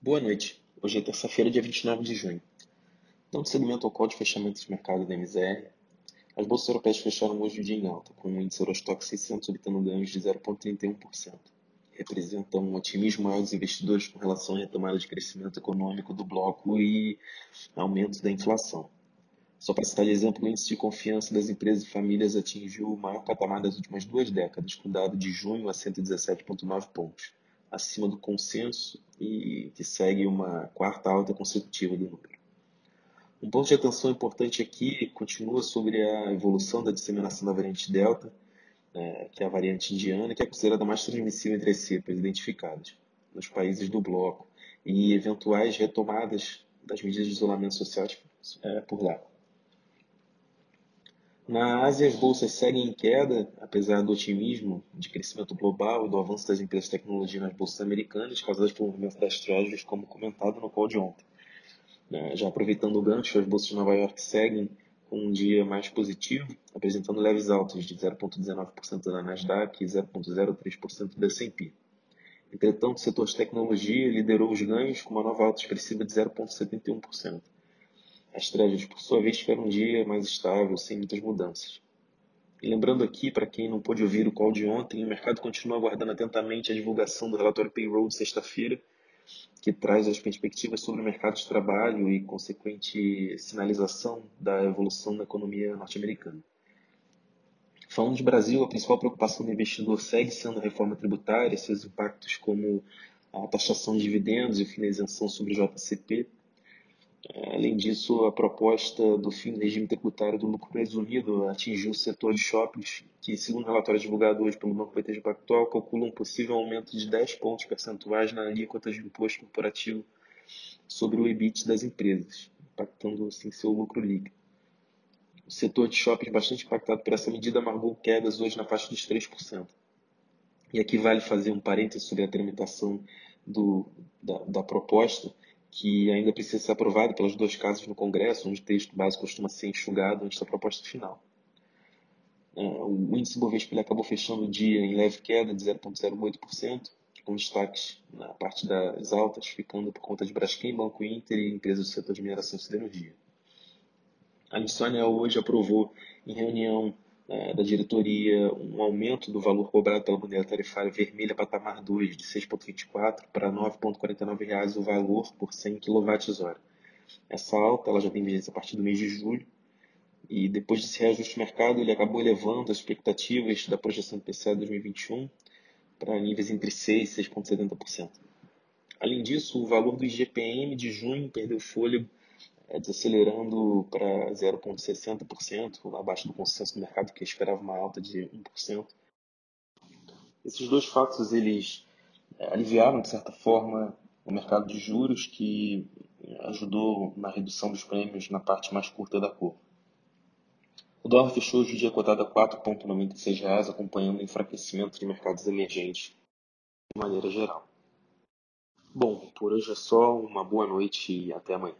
Boa noite. Hoje é terça-feira, dia 29 de junho. Dando seguimento ao código de fechamento de mercado da MZR, as bolsas europeias fecharam hoje o dia em alta, com o índice Eurostock 600 obtendo ganhos de 0,31%. Representa um otimismo maior dos investidores com relação à retomada de crescimento econômico do bloco e aumento da inflação. Só para citar de exemplo, o índice de confiança das empresas e famílias atingiu o maior patamar das últimas duas décadas, com dado de junho a 117,9 pontos acima do consenso e que segue uma quarta alta consecutiva do número. Um ponto de atenção importante aqui continua sobre a evolução da disseminação da variante Delta, é, que é a variante indiana, que é considerada mais transmissível entre as cepas identificadas nos países do bloco, e eventuais retomadas das medidas de isolamento social é, por lá. Na Ásia, as bolsas seguem em queda, apesar do otimismo de crescimento global e do avanço das empresas de tecnologia nas bolsas americanas, causadas pelo movimento das treasuries, como comentado no call de ontem. Né, já aproveitando o gancho, as bolsas de Nova York seguem com um dia mais positivo, apresentando leves altas de 0,19% da Nasdaq e 0,03% do S&P. Entretanto, o setor de tecnologia liderou os ganhos com uma nova alta expressiva de 0,71%. As tragédias, por sua vez, tiveram um dia mais estável, sem muitas mudanças. E lembrando aqui, para quem não pôde ouvir o call de ontem, o mercado continua aguardando atentamente a divulgação do relatório Payroll de sexta-feira, que traz as perspectivas sobre o mercado de trabalho e consequente sinalização da evolução da economia norte-americana. Falando de Brasil, a principal preocupação do investidor segue sendo a reforma tributária, seus impactos como a taxação de dividendos e o fim da isenção sobre o JCP, Além disso, a proposta do fim do regime tributário do lucro presumido atingiu o setor de shoppings, que, segundo o relatório divulgado hoje pelo Banco BTG Pactual, calcula um possível aumento de 10 pontos percentuais na alíquota de imposto corporativo sobre o EBIT das empresas, impactando assim seu lucro líquido. O setor de shoppings, bastante impactado por essa medida, amargou quedas hoje na faixa dos 3%. E aqui vale fazer um parênteses sobre a tramitação do, da, da proposta que ainda precisa ser aprovado pelas duas casas no Congresso, onde o texto básico costuma ser enxugado antes da proposta final. É, o índice Bovespa acabou fechando o dia em leve queda de 0,08%, com destaques na parte das altas, ficando por conta de Braskem, Banco Inter e empresas do setor de mineração e siderurgia. A Missônia hoje aprovou em reunião da diretoria um aumento do valor cobrado pela bandeira tarifária vermelha patamar 2 de 6,24 para 9,49 reais o valor por 100 kWh. Essa alta ela já tem vigência a partir do mês de julho e depois desse reajuste de mercado ele acabou elevando as expectativas da projeção do PCA 2021 para níveis entre 6 e 6,70%. Além disso, o valor do IGPM de junho perdeu fôlego é, desacelerando para 0,60%, abaixo do consenso do mercado que esperava uma alta de 1%. Esses dois fatos eles é, aliviaram, de certa forma, o mercado de juros, que ajudou na redução dos prêmios na parte mais curta da curva. O dólar fechou hoje o dia cotado a R$ 4,96, acompanhando o enfraquecimento de mercados emergentes de maneira geral. Bom, por hoje é só, uma boa noite e até amanhã.